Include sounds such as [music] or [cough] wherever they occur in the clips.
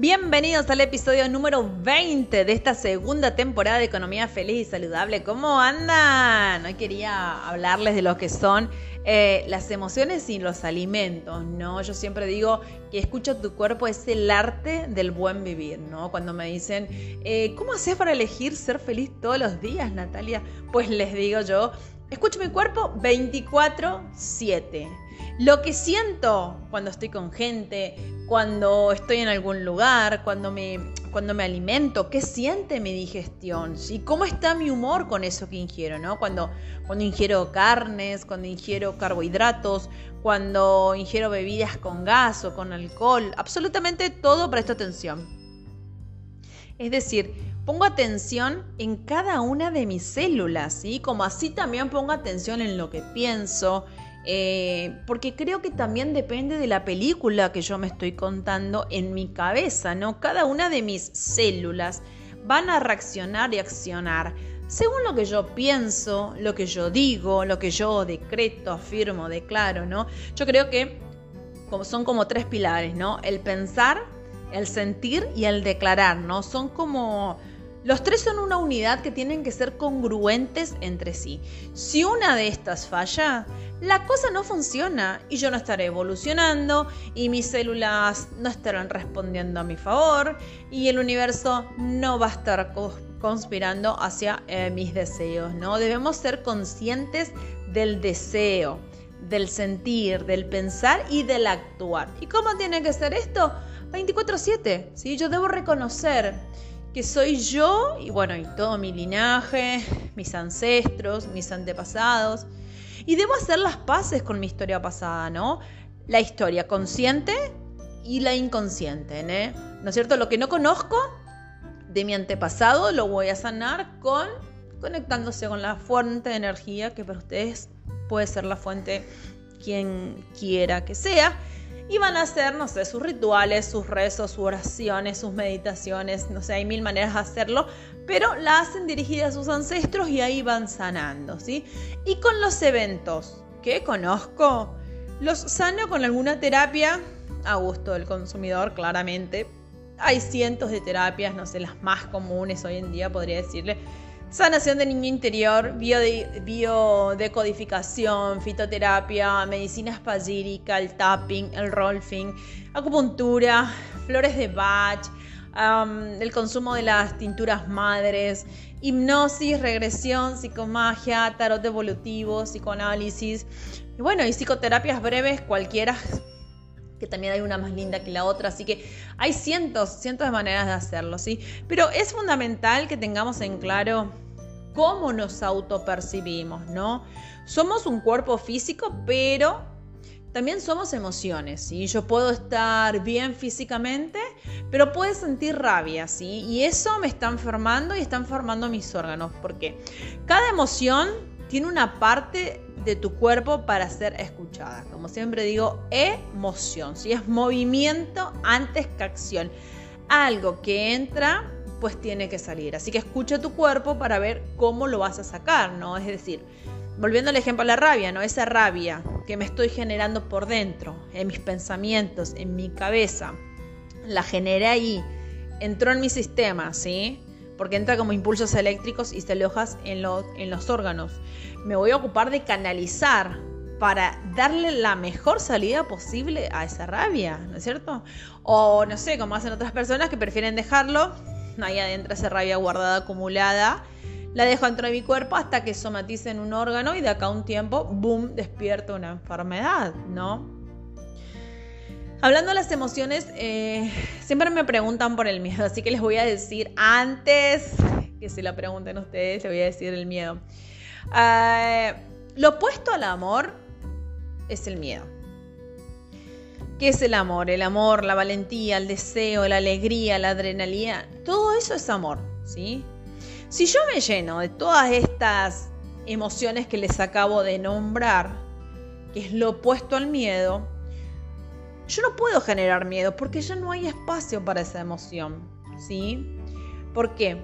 Bienvenidos al episodio número 20 de esta segunda temporada de Economía Feliz y Saludable. ¿Cómo andan? Hoy quería hablarles de lo que son eh, las emociones y los alimentos, ¿no? Yo siempre digo que escucha tu cuerpo es el arte del buen vivir, ¿no? Cuando me dicen, eh, ¿cómo haces para elegir ser feliz todos los días, Natalia? Pues les digo yo, escucho mi cuerpo 24/7. Lo que siento cuando estoy con gente, cuando estoy en algún lugar, cuando me, cuando me alimento, qué siente mi digestión, ¿sí? cómo está mi humor con eso que ingiero, ¿no? Cuando, cuando ingiero carnes, cuando ingiero carbohidratos, cuando ingiero bebidas con gas o con alcohol, absolutamente todo presto atención. Es decir, pongo atención en cada una de mis células, ¿sí? Como así también pongo atención en lo que pienso, eh, porque creo que también depende de la película que yo me estoy contando en mi cabeza, ¿no? Cada una de mis células van a reaccionar y accionar según lo que yo pienso, lo que yo digo, lo que yo decreto, afirmo, declaro, ¿no? Yo creo que son como tres pilares, ¿no? El pensar, el sentir y el declarar, ¿no? Son como los tres son una unidad que tienen que ser congruentes entre sí. Si una de estas falla, la cosa no funciona y yo no estaré evolucionando y mis células no estarán respondiendo a mi favor y el universo no va a estar conspirando hacia eh, mis deseos, ¿no? Debemos ser conscientes del deseo, del sentir, del pensar y del actuar. ¿Y cómo tiene que ser esto? 24/7, ¿sí? Yo debo reconocer que soy yo y bueno, y todo mi linaje, mis ancestros, mis antepasados. Y debo hacer las paces con mi historia pasada, ¿no? La historia consciente y la inconsciente, ¿no? ¿No es cierto? Lo que no conozco de mi antepasado lo voy a sanar con conectándose con la fuente de energía que para ustedes puede ser la fuente quien quiera que sea y van a hacer, no sé, sus rituales, sus rezos, sus oraciones, sus meditaciones, no sé, hay mil maneras de hacerlo, pero la hacen dirigida a sus ancestros y ahí van sanando, ¿sí? Y con los eventos que conozco, los sano con alguna terapia a gusto del consumidor, claramente. Hay cientos de terapias, no sé, las más comunes hoy en día, podría decirle Sanación de niño interior, biodecodificación, fitoterapia, medicina espagírica, el tapping, el rolfing, acupuntura, flores de Bach, el consumo de las tinturas madres, hipnosis, regresión, psicomagia, tarot evolutivo, psicoanálisis. Y bueno, y psicoterapias breves, cualquiera que también hay una más linda que la otra, así que hay cientos, cientos de maneras de hacerlo, ¿sí? Pero es fundamental que tengamos en claro cómo nos autopercibimos, ¿no? Somos un cuerpo físico, pero también somos emociones, ¿sí? Yo puedo estar bien físicamente, pero puedo sentir rabia, ¿sí? Y eso me está enfermando y está enfermando mis órganos, porque cada emoción tiene una parte de tu cuerpo para ser escuchada. Como siempre digo, emoción, si es movimiento antes que acción. Algo que entra, pues tiene que salir. Así que escucha tu cuerpo para ver cómo lo vas a sacar, ¿no? Es decir, volviendo al ejemplo de la rabia, ¿no? Esa rabia que me estoy generando por dentro, en mis pensamientos, en mi cabeza, la generé ahí, entró en mi sistema, ¿sí? Porque entra como impulsos eléctricos y se alojas en los, en los órganos. Me voy a ocupar de canalizar para darle la mejor salida posible a esa rabia, ¿no es cierto? O no sé, como hacen otras personas que prefieren dejarlo ahí adentro, esa rabia guardada, acumulada. La dejo dentro de mi cuerpo hasta que somatice en un órgano y de acá a un tiempo, boom, despierto una enfermedad, ¿no? Hablando de las emociones, eh, siempre me preguntan por el miedo, así que les voy a decir antes que se la pregunten ustedes, les voy a decir el miedo. Eh, lo opuesto al amor es el miedo. ¿Qué es el amor? El amor, la valentía, el deseo, la alegría, la adrenalina, todo eso es amor, ¿sí? Si yo me lleno de todas estas emociones que les acabo de nombrar, que es lo opuesto al miedo, yo no puedo generar miedo porque ya no hay espacio para esa emoción, ¿sí? ¿Por qué?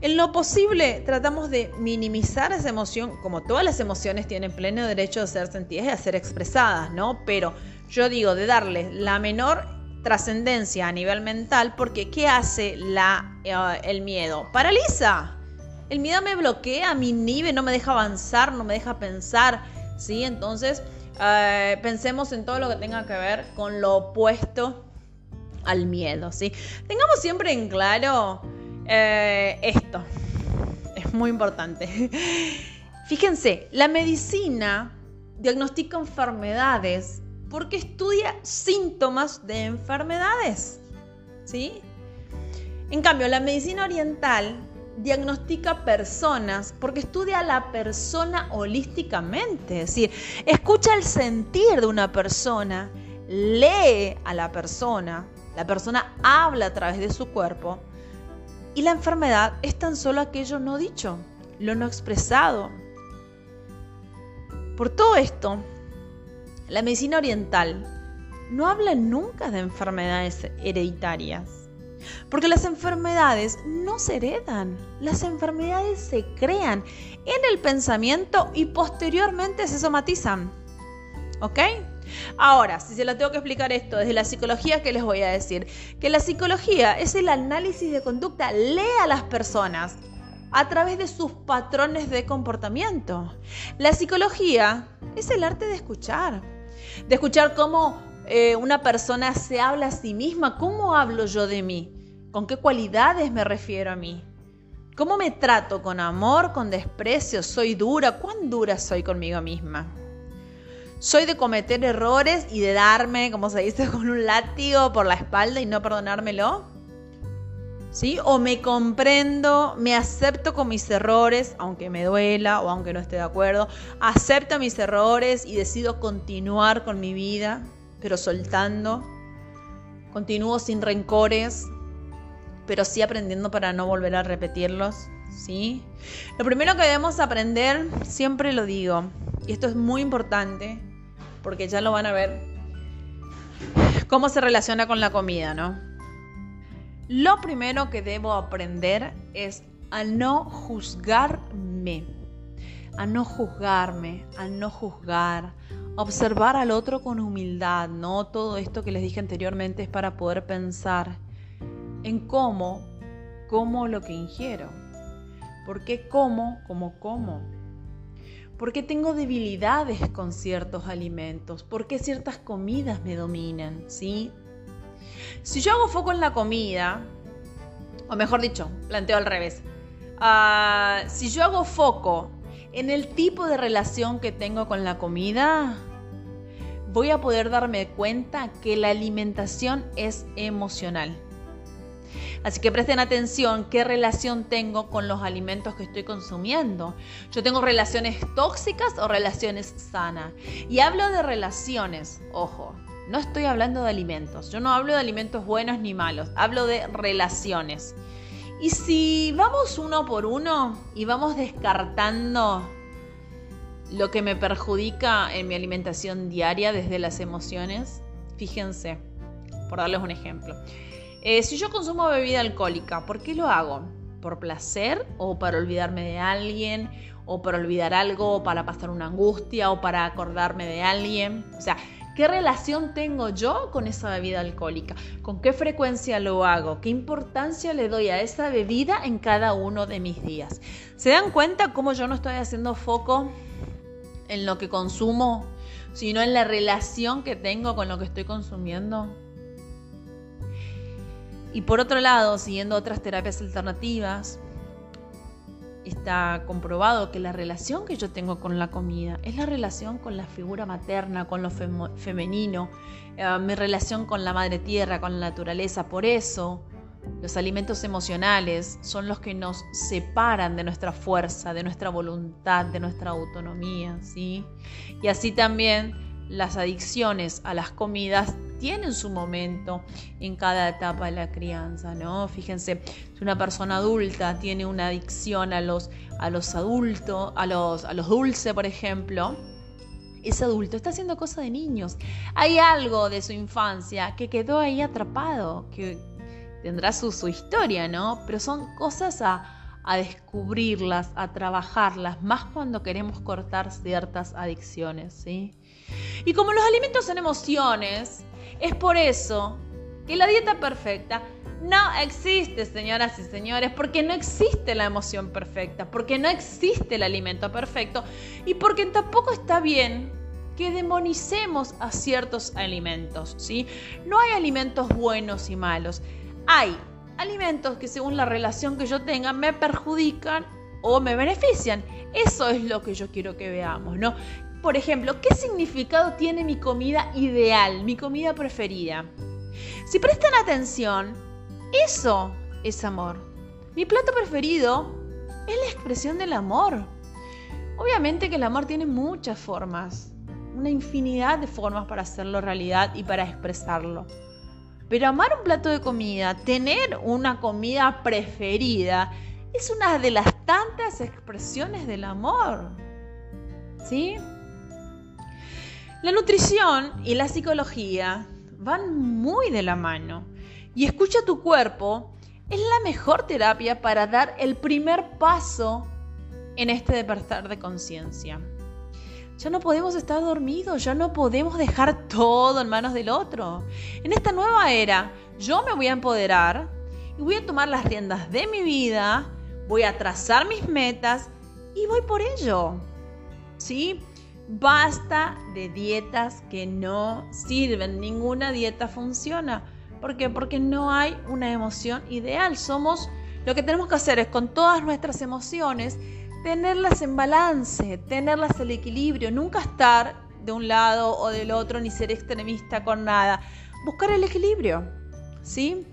En lo posible tratamos de minimizar esa emoción, como todas las emociones tienen pleno derecho de ser sentidas y a ser expresadas, ¿no? Pero yo digo de darle la menor trascendencia a nivel mental porque ¿qué hace la, eh, el miedo? Paraliza. El miedo me bloquea, me inhibe, no me deja avanzar, no me deja pensar, ¿sí? Entonces, eh, pensemos en todo lo que tenga que ver con lo opuesto al miedo, ¿sí? Tengamos siempre en claro eh, esto, es muy importante. [laughs] Fíjense, la medicina diagnostica enfermedades porque estudia síntomas de enfermedades, ¿sí? En cambio, la medicina oriental diagnostica personas porque estudia a la persona holísticamente, es decir, escucha el sentir de una persona, lee a la persona, la persona habla a través de su cuerpo y la enfermedad es tan solo aquello no dicho, lo no expresado. Por todo esto, la medicina oriental no habla nunca de enfermedades hereditarias porque las enfermedades no se heredan, las enfermedades se crean en el pensamiento y posteriormente se somatizan. ¿Ok? Ahora, si se lo tengo que explicar esto desde la psicología, ¿qué les voy a decir? Que la psicología es el análisis de conducta, lee a las personas a través de sus patrones de comportamiento. La psicología es el arte de escuchar, de escuchar cómo eh, una persona se habla a sí misma, ¿cómo hablo yo de mí? ¿Con qué cualidades me refiero a mí? ¿Cómo me trato? ¿Con amor? ¿Con desprecio? ¿Soy dura? ¿Cuán dura soy conmigo misma? ¿Soy de cometer errores y de darme, como se dice, [laughs] con un látigo por la espalda y no perdonármelo? ¿Sí? ¿O me comprendo, me acepto con mis errores, aunque me duela o aunque no esté de acuerdo? ¿Acepto mis errores y decido continuar con mi vida? Pero soltando. Continúo sin rencores, pero sí aprendiendo para no volver a repetirlos, ¿sí? Lo primero que debemos aprender, siempre lo digo, y esto es muy importante, porque ya lo van a ver, cómo se relaciona con la comida, ¿no? Lo primero que debo aprender es a no juzgarme, a no juzgarme, a no juzgar, observar al otro con humildad, ¿no? Todo esto que les dije anteriormente es para poder pensar en cómo, cómo lo que ingiero. ¿Por qué como, como como? ¿Por qué tengo debilidades con ciertos alimentos? ¿Por qué ciertas comidas me dominan? ¿Sí? Si yo hago foco en la comida, o mejor dicho, planteo al revés, ah, si yo hago foco en el tipo de relación que tengo con la comida, voy a poder darme cuenta que la alimentación es emocional. Así que presten atención qué relación tengo con los alimentos que estoy consumiendo. Yo tengo relaciones tóxicas o relaciones sanas. Y hablo de relaciones, ojo, no estoy hablando de alimentos. Yo no hablo de alimentos buenos ni malos, hablo de relaciones. Y si vamos uno por uno y vamos descartando lo que me perjudica en mi alimentación diaria desde las emociones, fíjense, por darles un ejemplo. Eh, si yo consumo bebida alcohólica, ¿por qué lo hago? ¿Por placer o para olvidarme de alguien? ¿O para olvidar algo? ¿O para pasar una angustia? ¿O para acordarme de alguien? O sea, ¿qué relación tengo yo con esa bebida alcohólica? ¿Con qué frecuencia lo hago? ¿Qué importancia le doy a esa bebida en cada uno de mis días? ¿Se dan cuenta cómo yo no estoy haciendo foco en lo que consumo, sino en la relación que tengo con lo que estoy consumiendo. Y por otro lado, siguiendo otras terapias alternativas, está comprobado que la relación que yo tengo con la comida es la relación con la figura materna, con lo femenino, eh, mi relación con la madre tierra, con la naturaleza. Por eso los alimentos emocionales son los que nos separan de nuestra fuerza, de nuestra voluntad, de nuestra autonomía, ¿sí? Y así también las adicciones a las comidas tienen su momento en cada etapa de la crianza, ¿no? Fíjense, si una persona adulta tiene una adicción a los, a los adultos, a los, a los dulces, por ejemplo, ese adulto está haciendo cosas de niños. Hay algo de su infancia que quedó ahí atrapado, que, tendrá su, historia, ¿no? Pero son cosas a, descubrirlas, a trabajarlas, más cuando queremos cortar ciertas adicciones, ¿sí? Y como los alimentos son emociones, es por eso que la dieta perfecta no existe, señoras y señores, porque no existe la emoción perfecta, porque no existe el alimento perfecto y porque tampoco está bien que demonicemos a ciertos alimentos, ¿sí? No hay alimentos buenos y malos. Hay alimentos que según la relación que yo tenga me perjudican o me benefician. Eso es lo que yo quiero que veamos, ¿no? Por ejemplo, ¿qué significado tiene mi comida ideal, mi comida preferida? Si prestan atención, eso es amor. Mi plato preferido es la expresión del amor. Obviamente que el amor tiene muchas formas, una infinidad de formas para hacerlo realidad y para expresarlo. Pero amar un plato de comida, tener una comida preferida, es una de las tantas expresiones del amor. ¿Sí? La nutrición y la psicología van muy de la mano. Y escucha tu cuerpo es la mejor terapia para dar el primer paso en este despertar de conciencia. Ya no podemos estar dormidos, ya no podemos dejar todo en manos del otro. En esta nueva era, yo me voy a empoderar y voy a tomar las riendas de mi vida, voy a trazar mis metas y voy por ello. ¿Sí? Basta de dietas que no sirven, ninguna dieta funciona. ¿Por qué? Porque no hay una emoción ideal. Somos, lo que tenemos que hacer es con todas nuestras emociones tenerlas en balance, tenerlas en equilibrio, nunca estar de un lado o del otro ni ser extremista con nada. Buscar el equilibrio, ¿sí?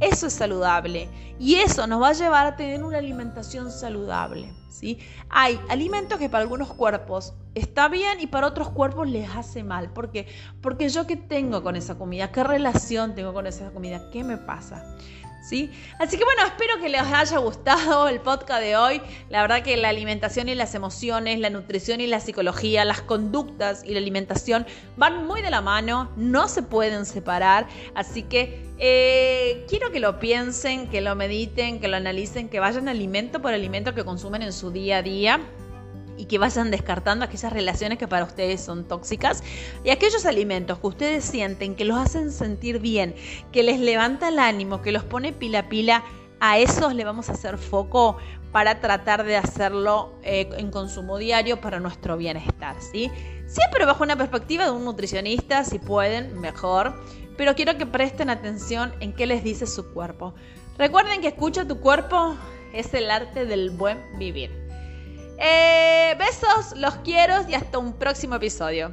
Eso es saludable y eso nos va a llevar a tener una alimentación saludable, ¿sí? Hay alimentos que para algunos cuerpos está bien y para otros cuerpos les hace mal. ¿Por qué? Porque yo qué tengo con esa comida, qué relación tengo con esa comida, qué me pasa. ¿Sí? Así que bueno, espero que les haya gustado el podcast de hoy. La verdad que la alimentación y las emociones, la nutrición y la psicología, las conductas y la alimentación van muy de la mano, no se pueden separar. Así que eh, quiero que lo piensen, que lo mediten, que lo analicen, que vayan alimento por alimento que consumen en su día a día y que vayan descartando aquellas relaciones que para ustedes son tóxicas y aquellos alimentos que ustedes sienten que los hacen sentir bien, que les levanta el ánimo, que los pone pila a pila, a esos le vamos a hacer foco para tratar de hacerlo eh, en consumo diario para nuestro bienestar, ¿sí? Siempre bajo una perspectiva de un nutricionista, si pueden, mejor, pero quiero que presten atención en qué les dice su cuerpo. Recuerden que escucha tu cuerpo es el arte del buen vivir. Eh, besos, los quiero y hasta un próximo episodio.